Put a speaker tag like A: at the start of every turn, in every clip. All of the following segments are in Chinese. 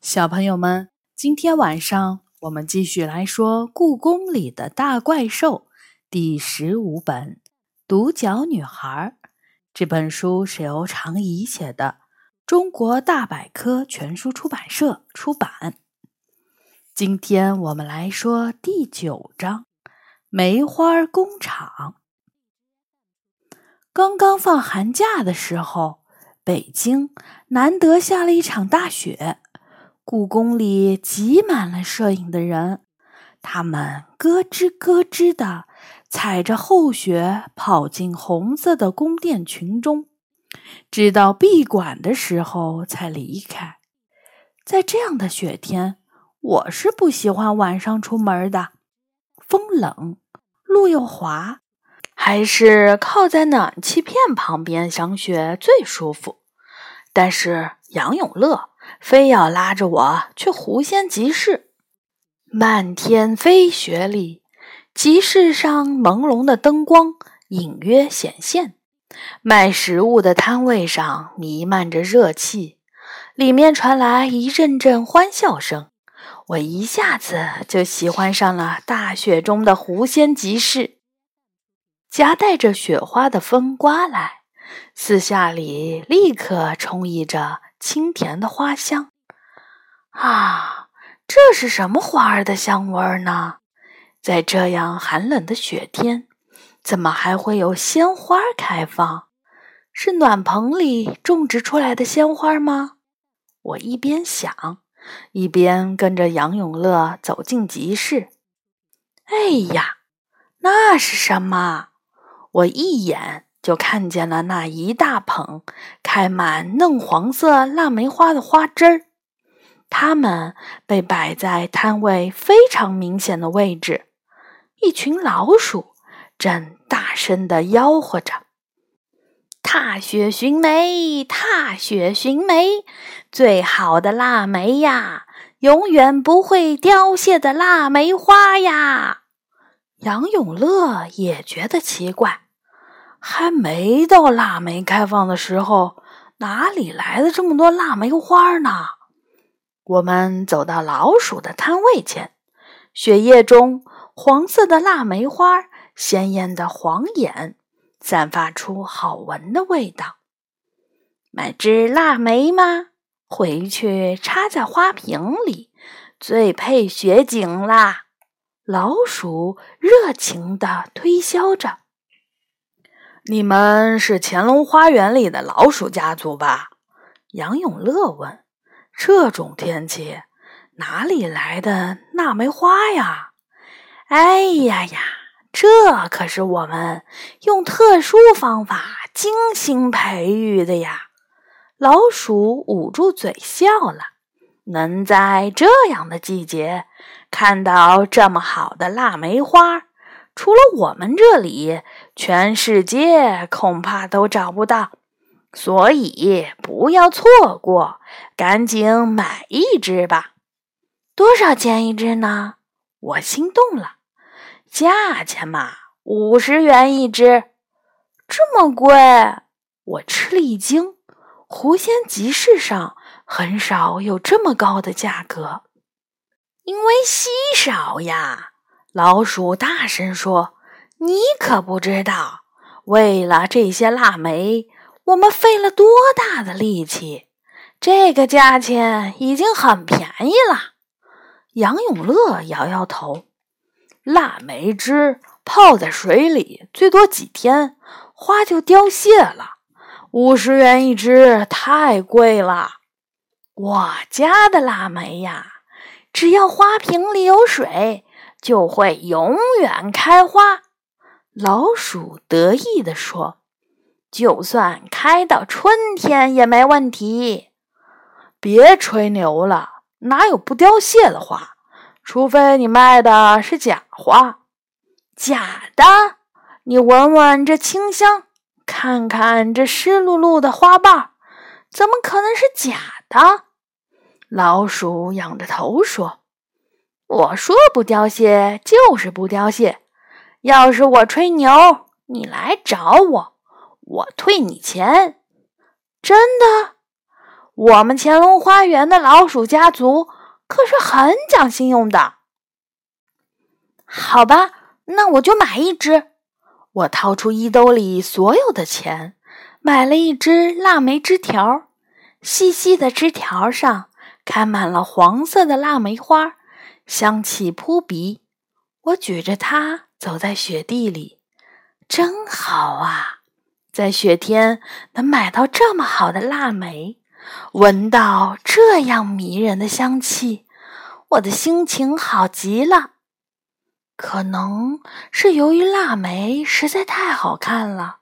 A: 小朋友们，今天晚上我们继续来说《故宫里的大怪兽》第十五本《独角女孩》。这本书是由常怡写的，中国大百科全书出版社出版。今天我们来说第九章《梅花工厂》。刚刚放寒假的时候，北京难得下了一场大雪。故宫里挤满了摄影的人，他们咯吱咯吱的踩着厚雪跑进红色的宫殿群中，直到闭馆的时候才离开。在这样的雪天，我是不喜欢晚上出门的，风冷，路又滑，还是靠在暖气片旁边赏雪最舒服。但是杨永乐。非要拉着我去狐仙集市。漫天飞雪里，集市上朦胧的灯光隐约显现，卖食物的摊位上弥漫着热气，里面传来一阵阵欢笑声。我一下子就喜欢上了大雪中的狐仙集市。夹带着雪花的风刮来，四下里立刻充溢着。清甜的花香啊，这是什么花儿的香味儿呢？在这样寒冷的雪天，怎么还会有鲜花开放？是暖棚里种植出来的鲜花吗？我一边想，一边跟着杨永乐走进集市。哎呀，那是什么？我一眼。就看见了那一大捧开满嫩黄色腊梅花的花枝儿，它们被摆在摊位非常明显的位置。一群老鼠正大声地吆喝着：“踏雪寻梅，踏雪寻梅，最好的腊梅呀，永远不会凋谢的腊梅花呀！”杨永乐也觉得奇怪。还没到腊梅开放的时候，哪里来的这么多腊梅花呢？我们走到老鼠的摊位前，雪夜中，黄色的腊梅花鲜艳的黄眼，散发出好闻的味道。买支腊梅吗？回去插在花瓶里，最配雪景啦！老鼠热情地推销着。你们是乾隆花园里的老鼠家族吧？杨永乐问。这种天气，哪里来的腊梅花呀？哎呀呀，这可是我们用特殊方法精心培育的呀！老鼠捂住嘴笑了。能在这样的季节看到这么好的腊梅花。除了我们这里，全世界恐怕都找不到，所以不要错过，赶紧买一只吧。多少钱一只呢？我心动了，价钱嘛，五十元一只，这么贵，我吃了一惊。狐仙集市上很少有这么高的价格，因为稀少呀。老鼠大声说：“你可不知道，为了这些腊梅，我们费了多大的力气。这个价钱已经很便宜了。”杨永乐摇摇头：“腊梅汁泡在水里，最多几天，花就凋谢了。五十元一支，太贵了。我家的腊梅呀，只要花瓶里有水。”就会永远开花，老鼠得意地说：“就算开到春天也没问题。”别吹牛了，哪有不凋谢的花？除非你卖的是假花。假的？你闻闻这清香，看看这湿漉漉的花瓣，怎么可能是假的？老鼠仰着头说。我说不凋谢就是不凋谢，要是我吹牛，你来找我，我退你钱。真的？我们乾隆花园的老鼠家族可是很讲信用的。好吧，那我就买一只。我掏出衣兜里所有的钱，买了一只腊梅枝条。细细的枝条上开满了黄色的腊梅花，香气扑鼻。我举着它走在雪地里，真好啊！在雪天能买到这么好的腊梅，闻到这样迷人的香气，我的心情好极了。可能是由于腊梅实在太好看了，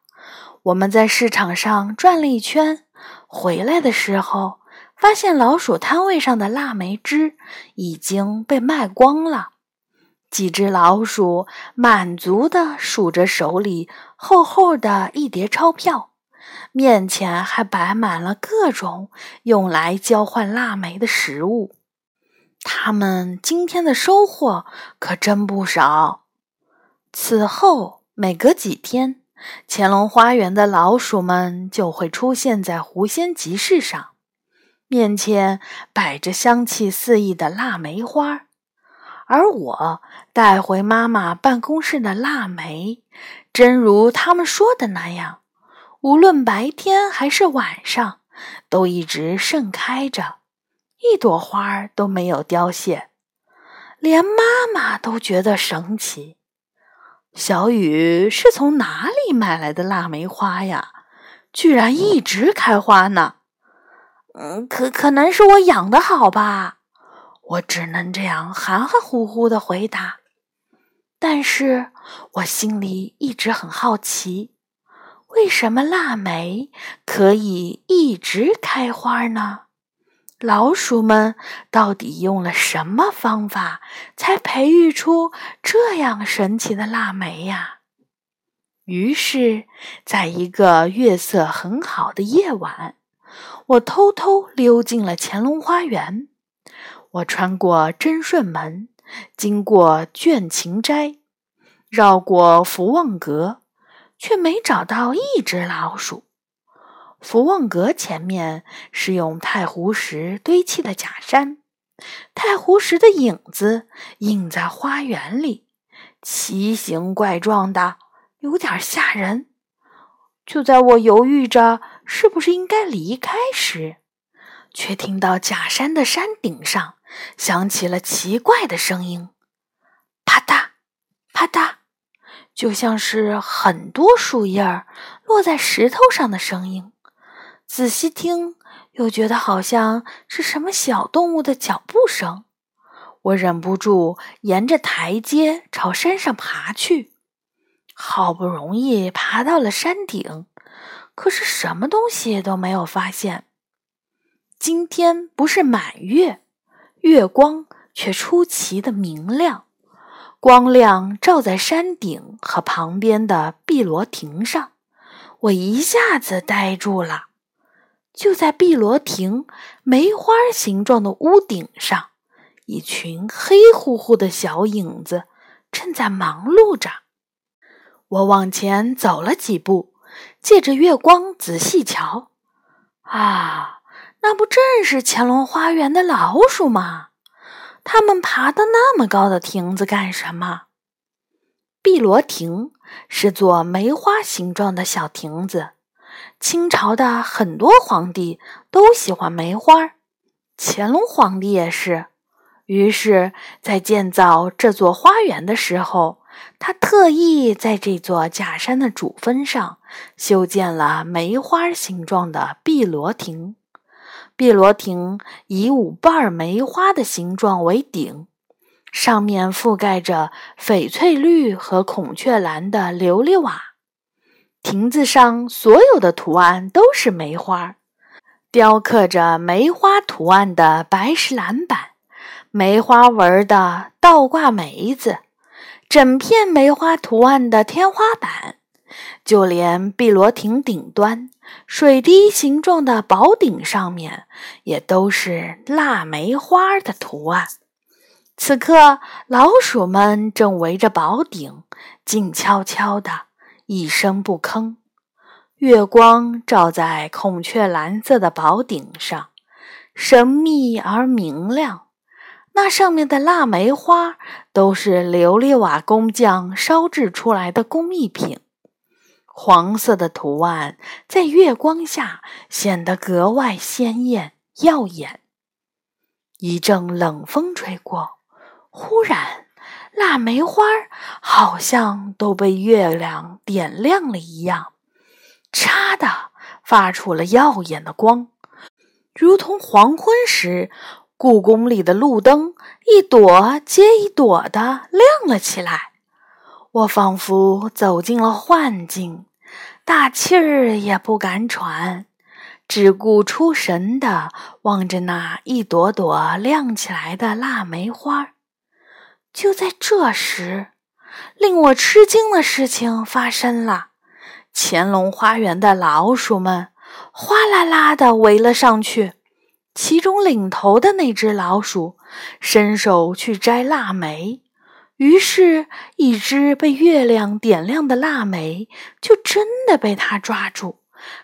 A: 我们在市场上转了一圈，回来的时候发现老鼠摊位上的腊梅汁已经被卖光了。几只老鼠满足地数着手里厚厚的一叠钞票，面前还摆满了各种用来交换腊梅的食物。他们今天的收获可真不少。此后，每隔几天，乾隆花园的老鼠们就会出现在狐仙集市上，面前摆着香气四溢的腊梅花，而我带回妈妈办公室的腊梅，真如他们说的那样，无论白天还是晚上，都一直盛开着。一朵花都没有凋谢，连妈妈都觉得神奇。小雨是从哪里买来的腊梅花呀？居然一直开花呢？嗯，可可能是我养的好吧？我只能这样含含糊糊的回答。但是我心里一直很好奇，为什么腊梅可以一直开花呢？老鼠们到底用了什么方法，才培育出这样神奇的腊梅呀？于是，在一个月色很好的夜晚，我偷偷溜进了乾隆花园。我穿过贞顺门，经过倦勤斋，绕过福旺阁，却没找到一只老鼠。福旺阁前面是用太湖石堆砌的假山，太湖石的影子映在花园里，奇形怪状的，有点吓人。就在我犹豫着是不是应该离开时，却听到假山的山顶上响起了奇怪的声音，啪嗒，啪嗒，就像是很多树叶儿落在石头上的声音。仔细听，又觉得好像是什么小动物的脚步声。我忍不住沿着台阶朝山上爬去。好不容易爬到了山顶，可是什么东西都没有发现。今天不是满月，月光却出奇的明亮，光亮照在山顶和旁边的碧螺亭上，我一下子呆住了。就在碧螺亭梅花形状的屋顶上，一群黑乎乎的小影子正在忙碌着。我往前走了几步，借着月光仔细瞧，啊，那不正是乾隆花园的老鼠吗？它们爬到那么高的亭子干什么？碧螺亭是座梅花形状的小亭子。清朝的很多皇帝都喜欢梅花，乾隆皇帝也是。于是，在建造这座花园的时候，他特意在这座假山的主峰上修建了梅花形状的碧螺亭。碧螺亭以五瓣梅花的形状为顶，上面覆盖着翡翠绿和孔雀蓝的琉璃瓦。亭子上所有的图案都是梅花，雕刻着梅花图案的白石栏板，梅花纹的倒挂梅子，整片梅花图案的天花板，就连碧螺亭顶端水滴形状的宝顶上面，也都是腊梅花的图案。此刻，老鼠们正围着宝顶，静悄悄的。一声不吭，月光照在孔雀蓝色的宝顶上，神秘而明亮。那上面的腊梅花都是琉璃瓦工匠烧制出来的工艺品，黄色的图案在月光下显得格外鲜艳耀眼。一阵冷风吹过，忽然，腊梅花好像都被月亮点亮了一样，嚓的发出了耀眼的光，如同黄昏时。故宫里的路灯一朵接一朵的亮了起来，我仿佛走进了幻境，大气儿也不敢喘，只顾出神的望着那一朵朵亮起来的腊梅花。就在这时，令我吃惊的事情发生了：乾隆花园的老鼠们哗啦啦的围了上去。其中领头的那只老鼠伸手去摘腊梅，于是，一只被月亮点亮的腊梅就真的被它抓住，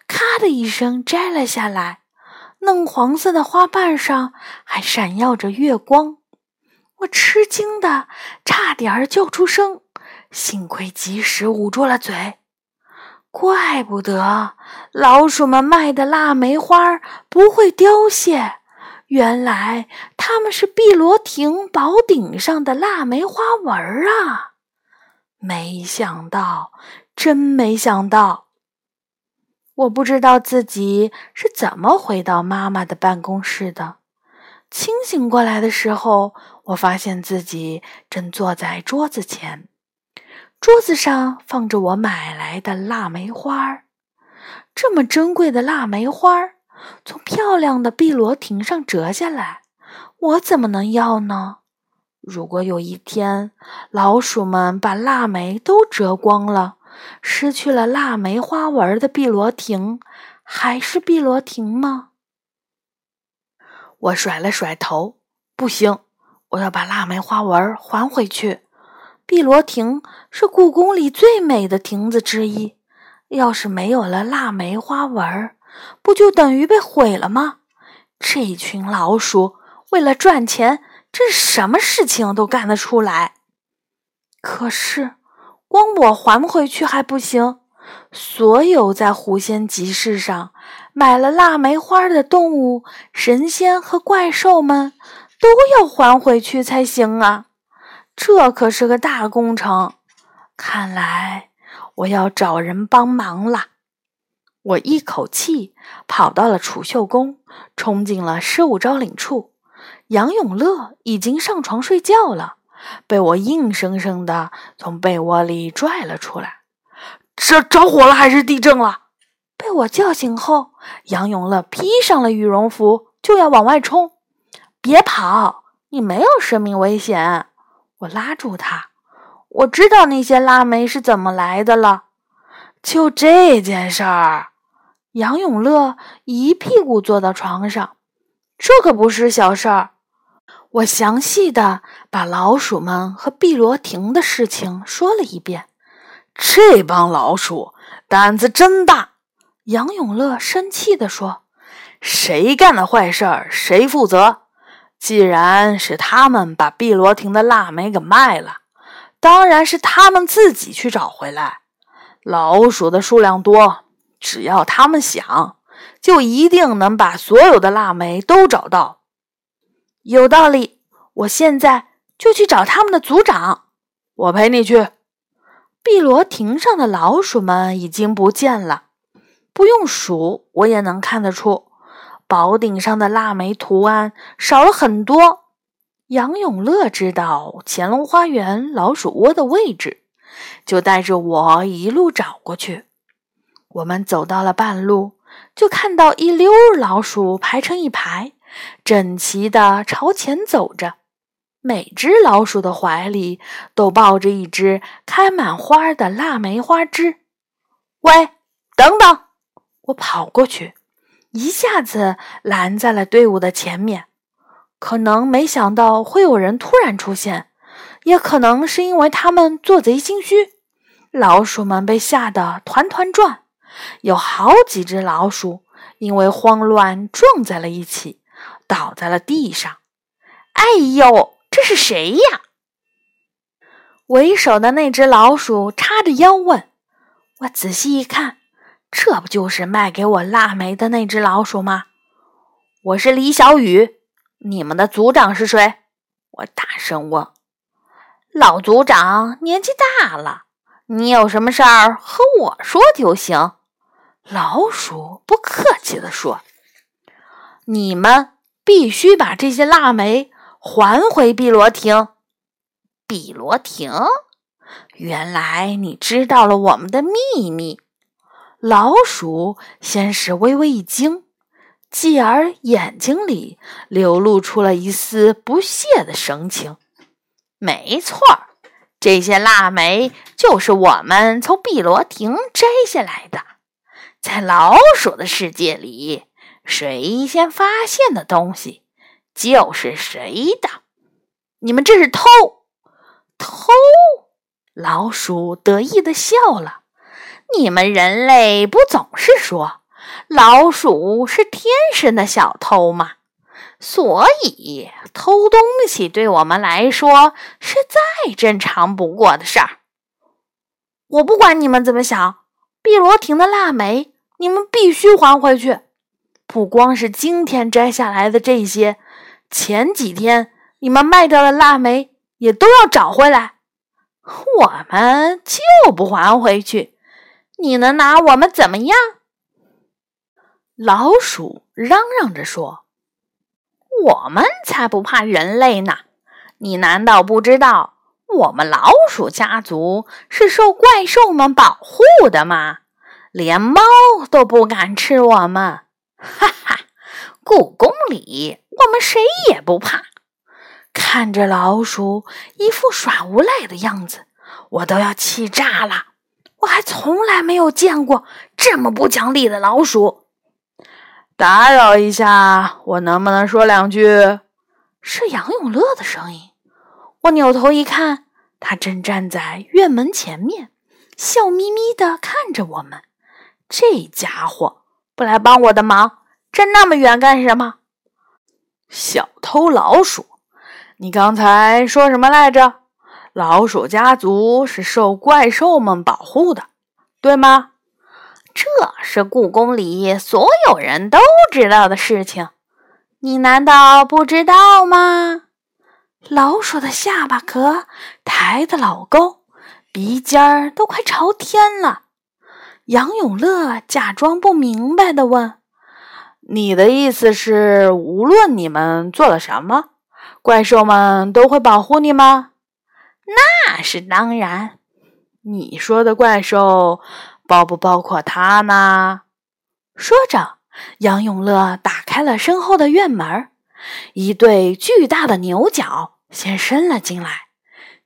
A: 咔的一声摘了下来。嫩黄色的花瓣上还闪耀着月光，我吃惊的差点儿叫出声，幸亏及时捂住了嘴。怪不得老鼠们卖的腊梅花不会凋谢，原来它们是碧螺亭宝顶上的腊梅花纹儿啊！没想到，真没想到！我不知道自己是怎么回到妈妈的办公室的。清醒过来的时候，我发现自己正坐在桌子前。桌子上放着我买来的腊梅花儿，这么珍贵的腊梅花儿，从漂亮的碧螺亭上折下来，我怎么能要呢？如果有一天老鼠们把腊梅都折光了，失去了腊梅花纹的碧螺亭，还是碧螺亭吗？我甩了甩头，不行，我要把腊梅花纹还回去。碧螺亭是故宫里最美的亭子之一，要是没有了腊梅花纹，不就等于被毁了吗？这群老鼠为了赚钱，真是什么事情都干得出来。可是，光我还回去还不行，所有在狐仙集市上买了腊梅花的动物、神仙和怪兽们，都要还回去才行啊！这可是个大工程，看来我要找人帮忙了。我一口气跑到了储秀宫，冲进了失物招领处。杨永乐已经上床睡觉了，被我硬生生的从被窝里拽了出来。着着火了还是地震了？被我叫醒后，杨永乐披上了羽绒服，就要往外冲。别跑，你没有生命危险。我拉住他，我知道那些腊梅是怎么来的了。就这件事儿，杨永乐一屁股坐到床上。这可不是小事儿。我详细的把老鼠们和碧螺亭的事情说了一遍。这帮老鼠胆子真大！杨永乐生气地说：“谁干的坏事儿，谁负责。”既然是他们把碧螺亭的腊梅给卖了，当然是他们自己去找回来。老鼠的数量多，只要他们想，就一定能把所有的腊梅都找到。有道理，我现在就去找他们的组长。我陪你去。碧螺亭上的老鼠们已经不见了，不用数，我也能看得出。宝顶上的腊梅图案少了很多。杨永乐知道乾隆花园老鼠窝的位置，就带着我一路找过去。我们走到了半路，就看到一溜老鼠排成一排，整齐地朝前走着。每只老鼠的怀里都抱着一只开满花的腊梅花枝。喂，等等！我跑过去。一下子拦在了队伍的前面，可能没想到会有人突然出现，也可能是因为他们做贼心虚，老鼠们被吓得团团转，有好几只老鼠因为慌乱撞在了一起，倒在了地上。哎呦，这是谁呀？为首的那只老鼠叉着腰问。我仔细一看，这不就是卖给我腊梅的那只老鼠吗？我是李小雨，你们的族长是谁？我大声问。老族长年纪大了，你有什么事儿和我说就行。老鼠不客气地说：“你们必须把这些腊梅还回碧螺亭。”碧螺亭，原来你知道了我们的秘密。老鼠先是微微一惊。继而眼睛里流露出了一丝不屑的神情。没错，这些腊梅就是我们从碧螺亭摘下来的。在老鼠的世界里，谁先发现的东西就是谁的。你们这是偷！偷！老鼠得意的笑了。你们人类不总是说？老鼠是天生的小偷吗，所以偷东西对我们来说是再正常不过的事儿。我不管你们怎么想，碧螺亭的腊梅你们必须还回去。不光是今天摘下来的这些，前几天你们卖掉的腊梅也都要找回来。我们就不还回去，你能拿我们怎么样？老鼠嚷嚷着说：“我们才不怕人类呢！你难道不知道我们老鼠家族是受怪兽们保护的吗？连猫都不敢吃我们！哈哈，故宫里我们谁也不怕。”看着老鼠一副耍无赖的样子，我都要气炸了。我还从来没有见过这么不讲理的老鼠。打扰一下，我能不能说两句？是杨永乐的声音。我扭头一看，他正站在院门前面，笑眯眯的看着我们。这家伙不来帮我的忙，站那么远干什么？小偷老鼠，你刚才说什么来着？老鼠家族是受怪兽们保护的，对吗？这是故宫里所有人都知道的事情，你难道不知道吗？老鼠的下巴壳抬得老高，鼻尖儿都快朝天了。杨永乐假装不明白的问：“你的意思是，无论你们做了什么，怪兽们都会保护你吗？”“那是当然。”你说的怪兽。包不包括他呢？说着，杨永乐打开了身后的院门，一对巨大的牛角先伸了进来，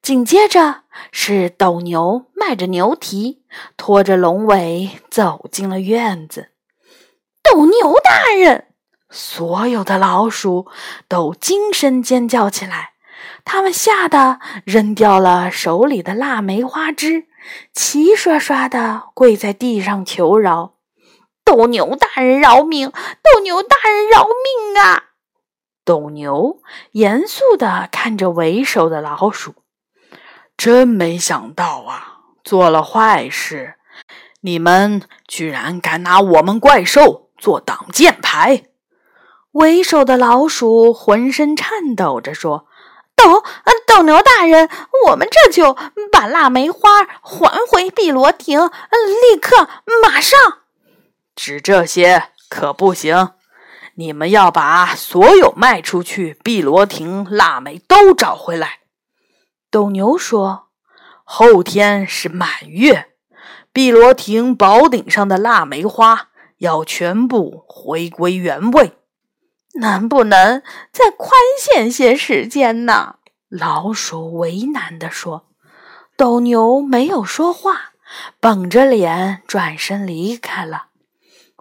A: 紧接着是斗牛迈着牛蹄，拖着龙尾走进了院子。斗牛大人，所有的老鼠都惊声尖叫起来，他们吓得扔掉了手里的腊梅花枝。齐刷刷的跪在地上求饶：“斗牛大人饶命！斗牛大人饶命啊！”斗牛严肃的看着为首的老鼠：“真没想到啊，做了坏事，你们居然敢拿我们怪兽做挡箭牌！”为首的老鼠浑身颤抖着说。斗斗牛大人，我们这就把腊梅花还回碧螺亭，立刻马上。只这些可不行，你们要把所有卖出去碧螺亭腊梅都找回来。斗牛说：“后天是满月，碧螺亭宝顶上的腊梅花要全部回归原位。”能不能再宽限些时间呢？老鼠为难地说。斗牛没有说话，绷着脸转身离开了。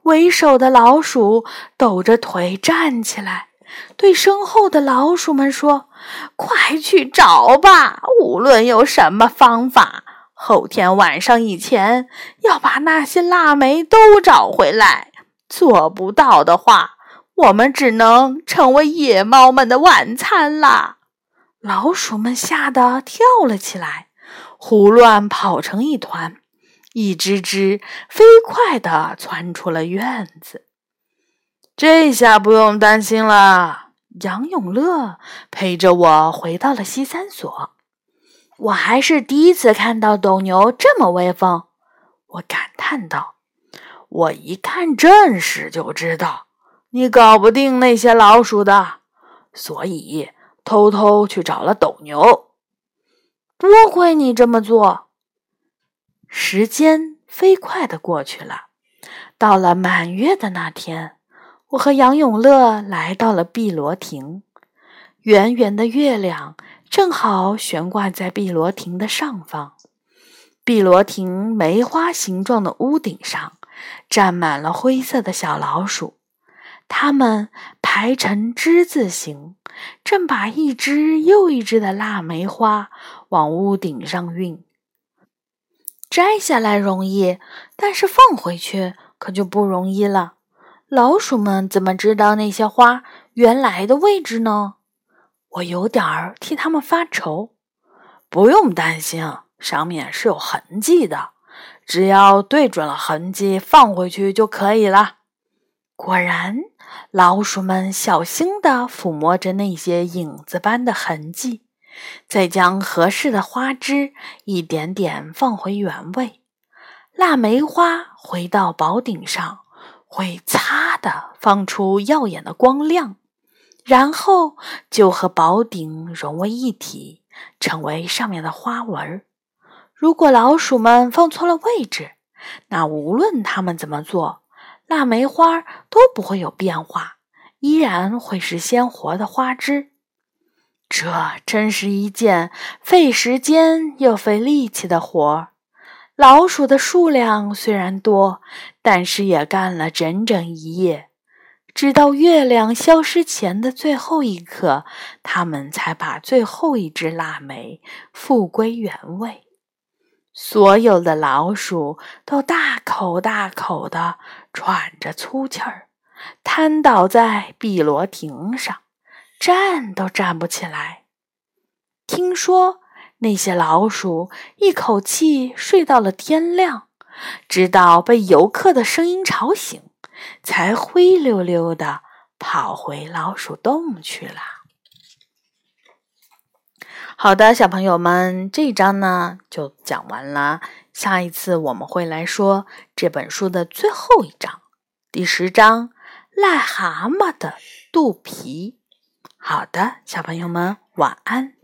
A: 为首的老鼠抖着腿站起来，对身后的老鼠们说：“快去找吧！无论有什么方法，后天晚上以前要把那些腊梅都找回来。做不到的话。”我们只能成为野猫们的晚餐啦！老鼠们吓得跳了起来，胡乱跑成一团，一只只飞快地窜出了院子。这下不用担心了。杨永乐陪着我回到了西三所。我还是第一次看到斗牛这么威风，我感叹道：“我一看阵势就知道你搞不定那些老鼠的，所以偷偷去找了斗牛。多亏你这么做。”时间飞快的过去了，到了满月的那天，我和杨永乐来到了碧螺亭，圆圆的月亮。正好悬挂在碧螺亭的上方，碧螺亭梅花形状的屋顶上站满了灰色的小老鼠，它们排成之字形，正把一只又一只的腊梅花往屋顶上运。摘下来容易，但是放回去可就不容易了。老鼠们怎么知道那些花原来的位置呢？我有点儿替他们发愁，不用担心，上面是有痕迹的，只要对准了痕迹放回去就可以了。果然，老鼠们小心地抚摸着那些影子般的痕迹，再将合适的花枝一点点放回原位。腊梅花回到宝顶上，会擦的放出耀眼的光亮。然后就和宝顶融为一体，成为上面的花纹。如果老鼠们放错了位置，那无论它们怎么做，腊梅花都不会有变化，依然会是鲜活的花枝。这真是一件费时间又费力气的活儿。老鼠的数量虽然多，但是也干了整整一夜。直到月亮消失前的最后一刻，他们才把最后一只腊梅复归原位。所有的老鼠都大口大口地喘着粗气儿，瘫倒在碧螺亭上，站都站不起来。听说那些老鼠一口气睡到了天亮，直到被游客的声音吵醒。才灰溜溜的跑回老鼠洞去了。好的，小朋友们，这一章呢就讲完了。下一次我们会来说这本书的最后一章，第十章《癞蛤蟆的肚皮》。好的，小朋友们，晚安。